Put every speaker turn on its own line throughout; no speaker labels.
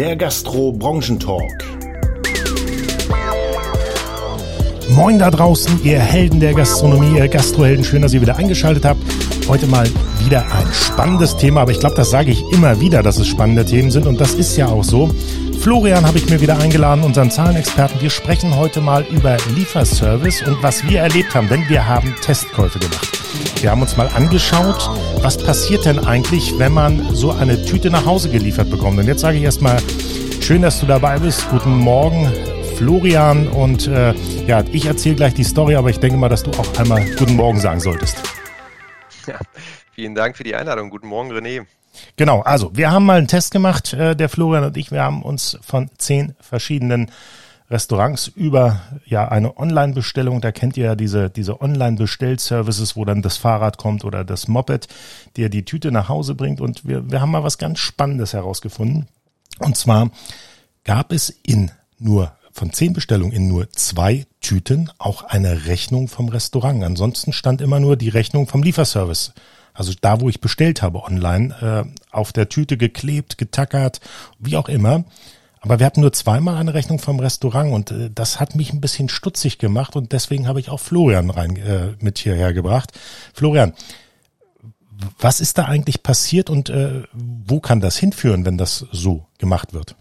der Gastro-Branchentalk.
Moin da draußen, ihr Helden der Gastronomie, ihr Gastrohelden. Schön, dass ihr wieder eingeschaltet habt. Heute mal wieder ein spannendes Thema, aber ich glaube, das sage ich immer wieder, dass es spannende Themen sind und das ist ja auch so. Florian habe ich mir wieder eingeladen, unseren Zahlenexperten. Wir sprechen heute mal über Lieferservice und was wir erlebt haben, denn wir haben Testkäufe gemacht. Wir haben uns mal angeschaut, was passiert denn eigentlich, wenn man so eine Tüte nach Hause geliefert bekommt. Und jetzt sage ich erstmal, schön, dass du dabei bist. Guten Morgen, Florian. Und äh, ja, ich erzähle gleich die Story, aber ich denke mal, dass du auch einmal Guten Morgen sagen solltest.
Ja, vielen Dank für die Einladung. Guten Morgen, René.
Genau, also wir haben mal einen Test gemacht, äh, der Florian und ich. Wir haben uns von zehn verschiedenen Restaurants über ja eine Online-Bestellung. Da kennt ihr ja diese, diese Online-Bestellservices, wo dann das Fahrrad kommt oder das Moped, der die Tüte nach Hause bringt. Und wir, wir haben mal was ganz Spannendes herausgefunden. Und zwar gab es in nur von zehn Bestellungen in nur zwei Tüten auch eine Rechnung vom Restaurant. Ansonsten stand immer nur die Rechnung vom Lieferservice. Also da, wo ich bestellt habe online, äh, auf der Tüte geklebt, getackert, wie auch immer. Aber wir hatten nur zweimal eine Rechnung vom Restaurant und äh, das hat mich ein bisschen stutzig gemacht und deswegen habe ich auch Florian rein äh, mit hierher gebracht. Florian, was ist da eigentlich passiert und äh, wo kann das hinführen, wenn das so gemacht wird?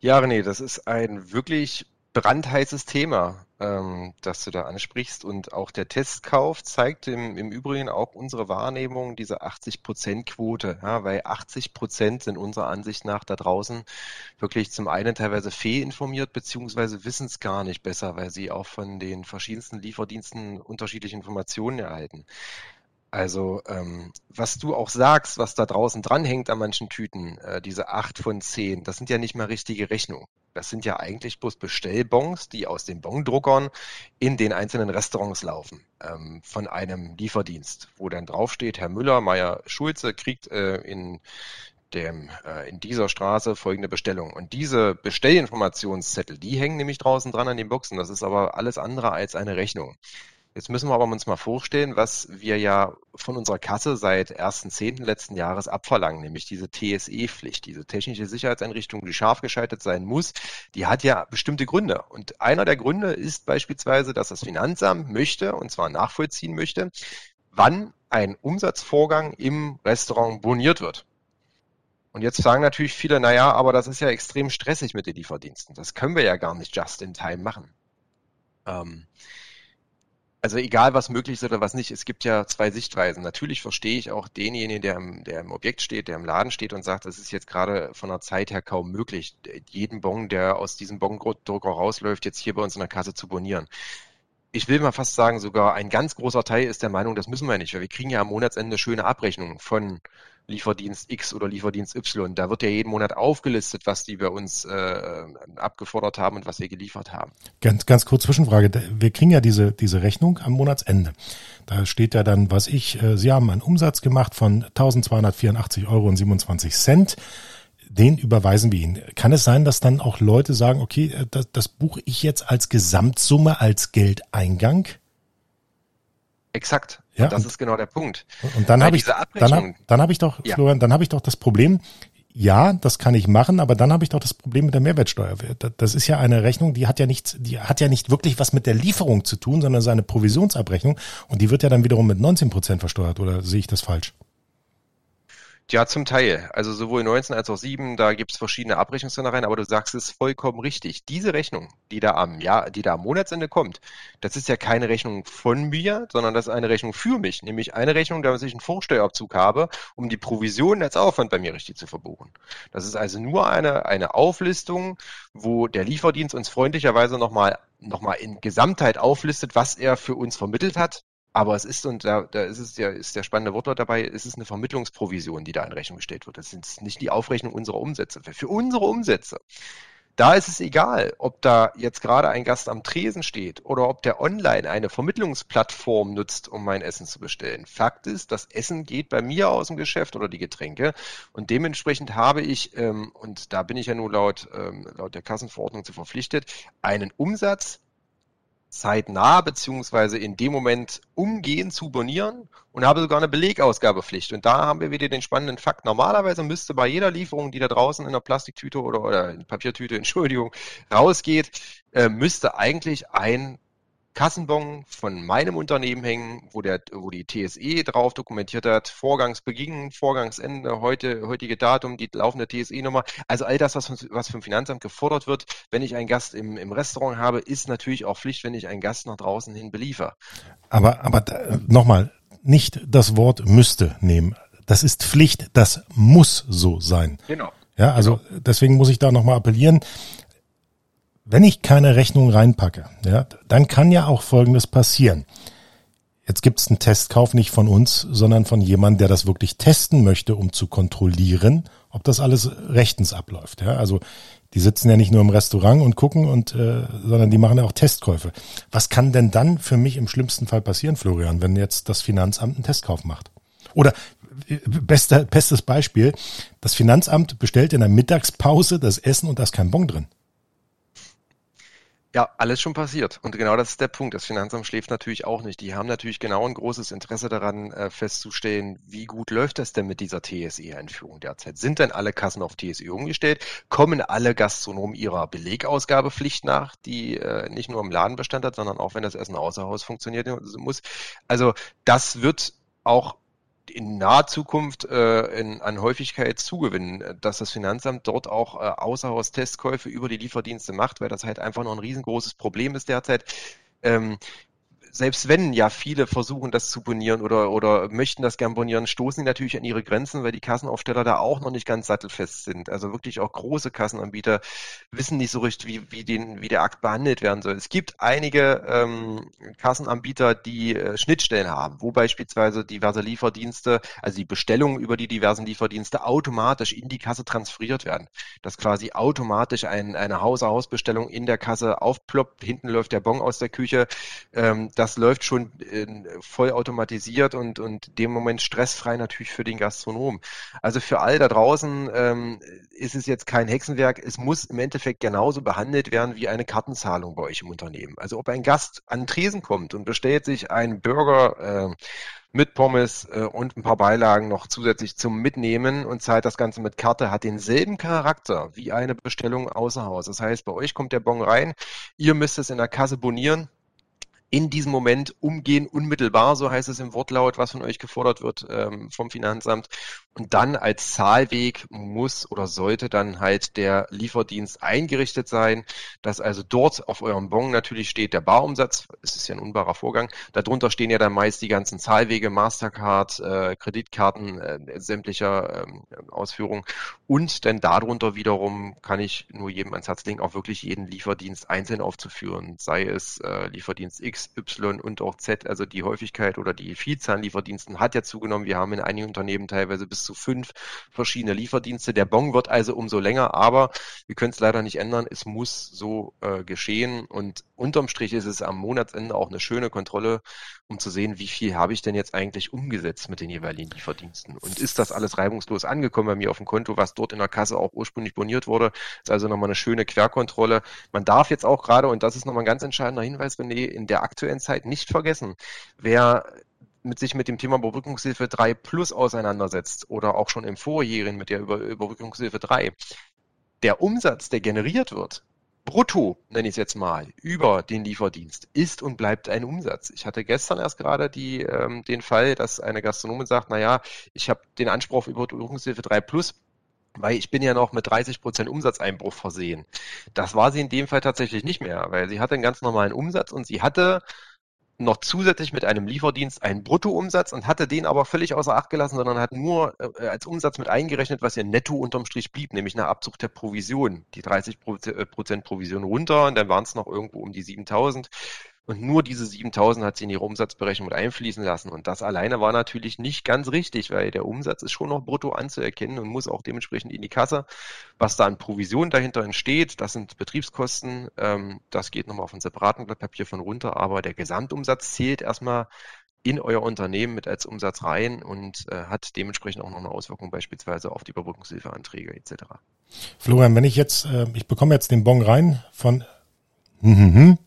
Ja, René, das ist ein wirklich brandheißes Thema, ähm, das du da ansprichst. Und auch der Testkauf zeigt im, im Übrigen auch unsere Wahrnehmung, diese 80-Prozent-Quote, ja, weil 80 Prozent sind unserer Ansicht nach da draußen wirklich zum einen teilweise fehlinformiert, beziehungsweise wissen es gar nicht besser, weil sie auch von den verschiedensten Lieferdiensten unterschiedliche Informationen erhalten. Also, ähm, was du auch sagst, was da draußen dranhängt an manchen Tüten, äh, diese acht von zehn, das sind ja nicht mal richtige Rechnungen. Das sind ja eigentlich bloß Bestellbons, die aus den Bondruckern in den einzelnen Restaurants laufen, ähm, von einem Lieferdienst, wo dann draufsteht, Herr Müller, Meier, Schulze kriegt äh, in dem, äh, in dieser Straße folgende Bestellung. Und diese Bestellinformationszettel, die hängen nämlich draußen dran an den Boxen. Das ist aber alles andere als eine Rechnung. Jetzt müssen wir aber uns mal vorstellen, was wir ja von unserer Kasse seit 1.10. letzten Jahres abverlangen, nämlich diese TSE-Pflicht, diese technische Sicherheitseinrichtung, die scharf geschaltet sein muss, die hat ja bestimmte Gründe. Und einer der Gründe ist beispielsweise, dass das Finanzamt möchte, und zwar nachvollziehen möchte, wann ein Umsatzvorgang im Restaurant boniert wird. Und jetzt sagen natürlich viele, naja, aber das ist ja extrem stressig mit den Lieferdiensten. Das können wir ja gar nicht just in time machen. Ähm, also egal, was möglich ist oder was nicht, es gibt ja zwei Sichtweisen. Natürlich verstehe ich auch denjenigen, der im, der im Objekt steht, der im Laden steht und sagt, das ist jetzt gerade von der Zeit her kaum möglich, jeden Bon, der aus diesem Bondrucker rausläuft, jetzt hier bei uns in der Kasse zu bonieren. Ich will mal fast sagen, sogar ein ganz großer Teil ist der Meinung, das müssen wir nicht, weil wir kriegen ja am Monatsende schöne Abrechnungen von Lieferdienst X oder Lieferdienst Y. Da wird ja jeden Monat aufgelistet, was die bei uns äh, abgefordert haben und was wir geliefert haben.
Ganz, ganz kurz Zwischenfrage. Wir kriegen ja diese, diese Rechnung am Monatsende. Da steht ja dann, was ich, äh, Sie haben einen Umsatz gemacht von 1284 Euro und 27 Cent. Den überweisen wir Ihnen. Kann es sein, dass dann auch Leute sagen, okay, äh, das, das buche ich jetzt als Gesamtsumme als Geldeingang?
Exakt. Ja, und das ist genau der Punkt.
Und dann habe ich, dann, hab, dann habe ich doch, ja. Florian, dann habe ich doch das Problem, ja, das kann ich machen, aber dann habe ich doch das Problem mit der Mehrwertsteuer. Das ist ja eine Rechnung, die hat ja nicht, die hat ja nicht wirklich was mit der Lieferung zu tun, sondern seine Provisionsabrechnung und die wird ja dann wiederum mit 19 Prozent versteuert. Oder sehe ich das falsch?
Ja, zum Teil. Also sowohl 19 als auch 7, da gibt es verschiedene Abrechnungsszenarien, aber du sagst es vollkommen richtig. Diese Rechnung, die da am Jahr, die da am Monatsende kommt, das ist ja keine Rechnung von mir, sondern das ist eine Rechnung für mich. Nämlich eine Rechnung, da ich einen Vorsteuerabzug habe, um die Provision als Aufwand bei mir richtig zu verbuchen. Das ist also nur eine, eine Auflistung, wo der Lieferdienst uns freundlicherweise nochmal nochmal in Gesamtheit auflistet, was er für uns vermittelt hat, aber es ist, und da, da ist es ja, ist der spannende Wortlaut dabei, es ist eine Vermittlungsprovision, die da in Rechnung gestellt wird. Das ist nicht die Aufrechnung unserer Umsätze. Für unsere Umsätze, da ist es egal, ob da jetzt gerade ein Gast am Tresen steht oder ob der online eine Vermittlungsplattform nutzt, um mein Essen zu bestellen. Fakt ist, das Essen geht bei mir aus dem Geschäft oder die Getränke und dementsprechend habe ich, ähm, und da bin ich ja nur laut, ähm, laut der Kassenverordnung zu verpflichtet, einen Umsatz zeitnah beziehungsweise in dem Moment umgehend zu bonieren und habe sogar eine Belegausgabepflicht. Und da haben wir wieder den spannenden Fakt. Normalerweise müsste bei jeder Lieferung, die da draußen in der Plastiktüte oder, oder in Papiertüte, Entschuldigung, rausgeht, äh, müsste eigentlich ein Kassenbon von meinem Unternehmen hängen, wo der, wo die TSE drauf dokumentiert hat, Vorgangsbeginn, Vorgangsende, heute, heutige Datum, die laufende TSE-Nummer. Also all das, was, was vom Finanzamt gefordert wird, wenn ich einen Gast im, im Restaurant habe, ist natürlich auch Pflicht, wenn ich einen Gast nach draußen hin beliefer.
Aber, aber nochmal, nicht das Wort müsste nehmen. Das ist Pflicht, das muss so sein.
Genau.
Ja, also genau. deswegen muss ich da nochmal appellieren wenn ich keine Rechnung reinpacke, ja, dann kann ja auch Folgendes passieren. Jetzt gibt es einen Testkauf nicht von uns, sondern von jemandem, der das wirklich testen möchte, um zu kontrollieren, ob das alles rechtens abläuft. Ja, also die sitzen ja nicht nur im Restaurant und gucken und, äh, sondern die machen ja auch Testkäufe. Was kann denn dann für mich im schlimmsten Fall passieren, Florian, wenn jetzt das Finanzamt einen Testkauf macht? Oder äh, bester, bestes Beispiel, das Finanzamt bestellt in der Mittagspause das Essen und da ist kein Bon drin.
Ja, alles schon passiert. Und genau das ist der Punkt. Das Finanzamt schläft natürlich auch nicht. Die haben natürlich genau ein großes Interesse daran, äh, festzustellen, wie gut läuft das denn mit dieser TSE-Einführung derzeit? Sind denn alle Kassen auf TSE umgestellt? Kommen alle Gastronomen ihrer Belegausgabepflicht nach, die äh, nicht nur im Ladenbestand hat, sondern auch wenn das Essen außer Haus funktioniert muss? Also das wird auch in naher Zukunft äh, in, an Häufigkeit zugewinnen, dass das Finanzamt dort auch äh, Außerhaus-Testkäufe über die Lieferdienste macht, weil das halt einfach noch ein riesengroßes Problem ist derzeit. Ähm, selbst wenn ja viele versuchen, das zu bonieren oder, oder möchten das gern bonieren, stoßen die natürlich an ihre Grenzen, weil die Kassenaufsteller da auch noch nicht ganz sattelfest sind. Also wirklich auch große Kassenanbieter wissen nicht so richtig, wie, wie, den, wie der Akt behandelt werden soll. Es gibt einige ähm, Kassenanbieter, die äh, Schnittstellen haben, wo beispielsweise diverse Lieferdienste, also die Bestellungen über die diversen Lieferdienste automatisch in die Kasse transferiert werden. Dass quasi automatisch ein, eine Haus-Haus-Bestellung in der Kasse aufploppt, hinten läuft der Bon aus der Küche. Ähm, das läuft schon äh, voll automatisiert und, und dem Moment stressfrei natürlich für den Gastronom. Also für all da draußen ähm, ist es jetzt kein Hexenwerk. Es muss im Endeffekt genauso behandelt werden wie eine Kartenzahlung bei euch im Unternehmen. Also ob ein Gast an Tresen kommt und bestellt sich einen Burger äh, mit Pommes äh, und ein paar Beilagen noch zusätzlich zum Mitnehmen und zahlt das Ganze mit Karte, hat denselben Charakter wie eine Bestellung außer Haus. Das heißt, bei euch kommt der Bon rein, ihr müsst es in der Kasse bonieren, in diesem Moment umgehen, unmittelbar, so heißt es im Wortlaut, was von euch gefordert wird ähm, vom Finanzamt. Und dann als Zahlweg muss oder sollte dann halt der Lieferdienst eingerichtet sein, dass also dort auf eurem Bon natürlich steht der Barumsatz, es ist ja ein unbarer Vorgang, darunter stehen ja dann meist die ganzen Zahlwege, Mastercard, äh, Kreditkarten äh, sämtlicher äh, Ausführungen. Und dann darunter wiederum kann ich nur jedem ans Herz legen, auch wirklich jeden Lieferdienst einzeln aufzuführen, sei es äh, Lieferdienst X, Y und auch Z, also die Häufigkeit oder die Vielzahl an Lieferdiensten hat ja zugenommen. Wir haben in einigen Unternehmen teilweise bis zu fünf verschiedene Lieferdienste. Der Bon wird also umso länger, aber wir können es leider nicht ändern. Es muss so äh, geschehen und unterm Strich ist es am Monatsende auch eine schöne Kontrolle, um zu sehen, wie viel habe ich denn jetzt eigentlich umgesetzt mit den jeweiligen Lieferdiensten und ist das alles reibungslos angekommen bei mir auf dem Konto, was dort in der Kasse auch ursprünglich boniert wurde. Ist also nochmal eine schöne Querkontrolle. Man darf jetzt auch gerade, und das ist nochmal ein ganz entscheidender Hinweis, René, in der aktuellen Zeit nicht vergessen, wer mit sich mit dem Thema Überbrückungshilfe 3 Plus auseinandersetzt oder auch schon im Vorjährigen mit der Über Überbrückungshilfe 3, der Umsatz, der generiert wird, brutto, nenne ich es jetzt mal, über den Lieferdienst, ist und bleibt ein Umsatz. Ich hatte gestern erst gerade die, ähm, den Fall, dass eine Gastronomin sagt, naja, ich habe den Anspruch auf Überbrückungshilfe 3 Plus, weil ich bin ja noch mit 30 Prozent Umsatzeinbruch versehen. Das war sie in dem Fall tatsächlich nicht mehr, weil sie hatte einen ganz normalen Umsatz und sie hatte noch zusätzlich mit einem Lieferdienst einen Bruttoumsatz und hatte den aber völlig außer Acht gelassen, sondern hat nur äh, als Umsatz mit eingerechnet, was ihr netto unterm Strich blieb, nämlich nach Abzug der Provision. Die 30 äh, Prozent Provision runter und dann waren es noch irgendwo um die 7000. Und nur diese 7000 hat sie in ihre Umsatzberechnung mit einfließen lassen. Und das alleine war natürlich nicht ganz richtig, weil der Umsatz ist schon noch brutto anzuerkennen und muss auch dementsprechend in die Kasse. Was da an Provision dahinter entsteht, das sind Betriebskosten. Ähm, das geht nochmal auf ein separaten Blatt Papier von runter. Aber der Gesamtumsatz zählt erstmal in euer Unternehmen mit als Umsatz rein und äh, hat dementsprechend auch noch eine Auswirkung beispielsweise auf die Überbrückungshilfeanträge etc.
Florian, wenn ich jetzt, äh, ich bekomme jetzt den Bon rein von hm, hm, hm,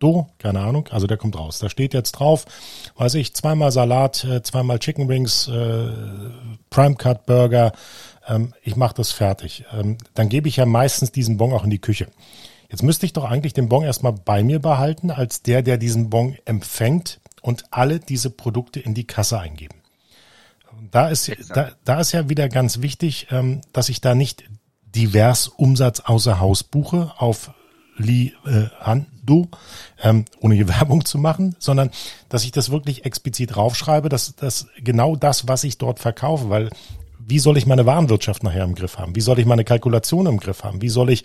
Do, keine Ahnung, also der kommt raus. Da steht jetzt drauf, weiß ich, zweimal Salat, äh, zweimal Chicken Wings, äh, Prime Cut Burger, ähm, ich mache das fertig. Ähm, dann gebe ich ja meistens diesen Bon auch in die Küche. Jetzt müsste ich doch eigentlich den Bon erstmal bei mir behalten, als der, der diesen Bon empfängt und alle diese Produkte in die Kasse eingeben. Da ist, da, da ist ja wieder ganz wichtig, ähm, dass ich da nicht divers Umsatz außer Haus buche auf Li äh, Hando, ähm, ohne hier Werbung zu machen, sondern dass ich das wirklich explizit draufschreibe, dass, dass genau das, was ich dort verkaufe, weil wie soll ich meine Warenwirtschaft nachher im Griff haben? Wie soll ich meine Kalkulation im Griff haben? Wie soll ich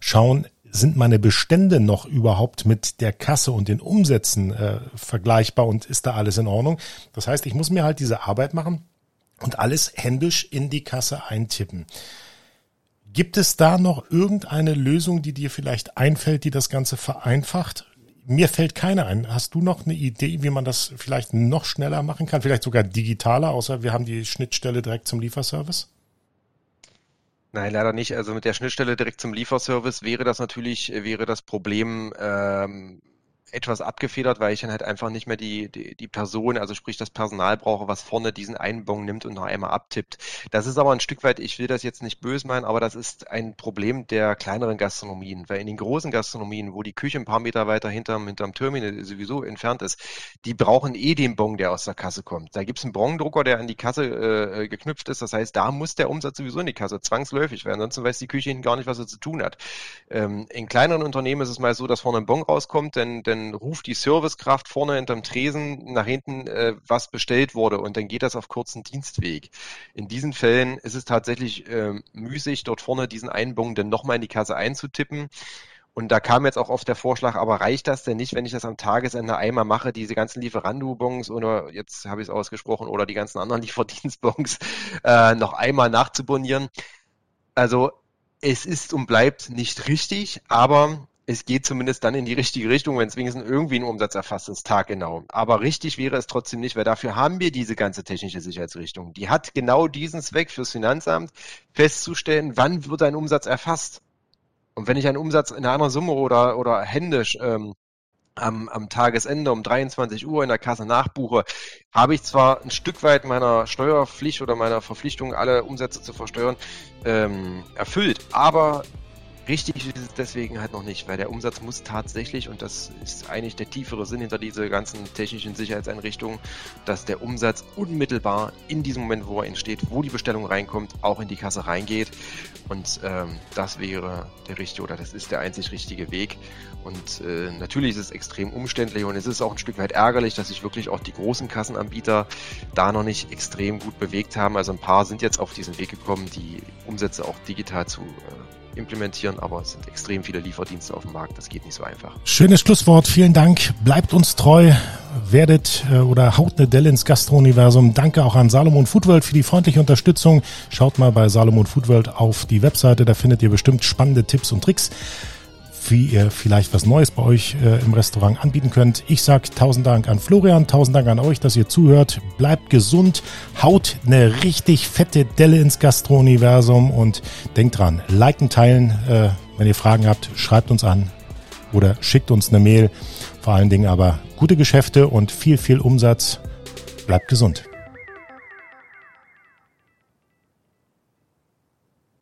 schauen, sind meine Bestände noch überhaupt mit der Kasse und den Umsätzen äh, vergleichbar und ist da alles in Ordnung? Das heißt, ich muss mir halt diese Arbeit machen und alles händisch in die Kasse eintippen. Gibt es da noch irgendeine Lösung, die dir vielleicht einfällt, die das Ganze vereinfacht? Mir fällt keine ein. Hast du noch eine Idee, wie man das vielleicht noch schneller machen kann? Vielleicht sogar digitaler, außer wir haben die Schnittstelle direkt zum Lieferservice?
Nein, leider nicht. Also mit der Schnittstelle direkt zum Lieferservice wäre das natürlich, wäre das Problem, ähm, etwas abgefedert, weil ich dann halt einfach nicht mehr die, die, die Person, also sprich das Personal brauche, was vorne diesen Einbon nimmt und noch einmal abtippt. Das ist aber ein Stück weit, ich will das jetzt nicht böse meinen, aber das ist ein Problem der kleineren Gastronomien, weil in den großen Gastronomien, wo die Küche ein paar Meter weiter hinterm, hinterm Terminal sowieso entfernt ist, die brauchen eh den Bon, der aus der Kasse kommt. Da gibt's einen Bondrucker, der an die Kasse äh, geknüpft ist. Das heißt, da muss der Umsatz sowieso in die Kasse, zwangsläufig, weil ansonsten weiß die Küche hinten gar nicht, was er zu tun hat. Ähm, in kleineren Unternehmen ist es mal so, dass vorne ein Bon rauskommt, denn, denn dann ruft die Servicekraft vorne hinterm Tresen nach hinten, äh, was bestellt wurde und dann geht das auf kurzen Dienstweg. In diesen Fällen ist es tatsächlich äh, müßig, dort vorne diesen Einbon dann nochmal in die Kasse einzutippen. Und da kam jetzt auch oft der Vorschlag, aber reicht das denn nicht, wenn ich das am Tagesende einmal mache, diese ganzen Lieferando-Bons oder jetzt habe ich es ausgesprochen, oder die ganzen anderen Lieferdienstbons äh, noch einmal nachzubonieren? Also es ist und bleibt nicht richtig, aber es geht zumindest dann in die richtige Richtung, wenn es wenigstens irgendwie ein Umsatz erfasst ist, taggenau. Aber richtig wäre es trotzdem nicht, weil dafür haben wir diese ganze technische Sicherheitsrichtung. Die hat genau diesen Zweck fürs Finanzamt, festzustellen, wann wird ein Umsatz erfasst. Und wenn ich einen Umsatz in einer anderen Summe oder, oder händisch ähm, am, am Tagesende um 23 Uhr in der Kasse nachbuche, habe ich zwar ein Stück weit meiner Steuerpflicht oder meiner Verpflichtung, alle Umsätze zu versteuern, ähm, erfüllt, aber Richtig ist es deswegen halt noch nicht, weil der Umsatz muss tatsächlich, und das ist eigentlich der tiefere Sinn hinter diese ganzen technischen Sicherheitseinrichtungen, dass der Umsatz unmittelbar in diesem Moment, wo er entsteht, wo die Bestellung reinkommt, auch in die Kasse reingeht. Und ähm, das wäre der richtige oder das ist der einzig richtige Weg. Und äh, natürlich ist es extrem umständlich und es ist auch ein Stück weit ärgerlich, dass sich wirklich auch die großen Kassenanbieter da noch nicht extrem gut bewegt haben. Also ein paar sind jetzt auf diesen Weg gekommen, die Umsätze auch digital zu äh, implementieren, aber es sind extrem viele Lieferdienste auf dem Markt. Das geht nicht so einfach.
Schönes Schlusswort. Vielen Dank. Bleibt uns treu. Werdet äh, oder haut eine Delle ins Gastro-Universum. Danke auch an Salomon Foodworld für die freundliche Unterstützung. Schaut mal bei Salomon Foodworld auf die Webseite. Da findet ihr bestimmt spannende Tipps und Tricks wie ihr vielleicht was Neues bei euch äh, im Restaurant anbieten könnt. Ich sage tausend Dank an Florian, tausend Dank an euch, dass ihr zuhört. Bleibt gesund, haut eine richtig fette Delle ins Gastro-Universum und denkt dran, liken, teilen. Äh, wenn ihr Fragen habt, schreibt uns an oder schickt uns eine Mail. Vor allen Dingen aber gute Geschäfte und viel, viel Umsatz. Bleibt gesund.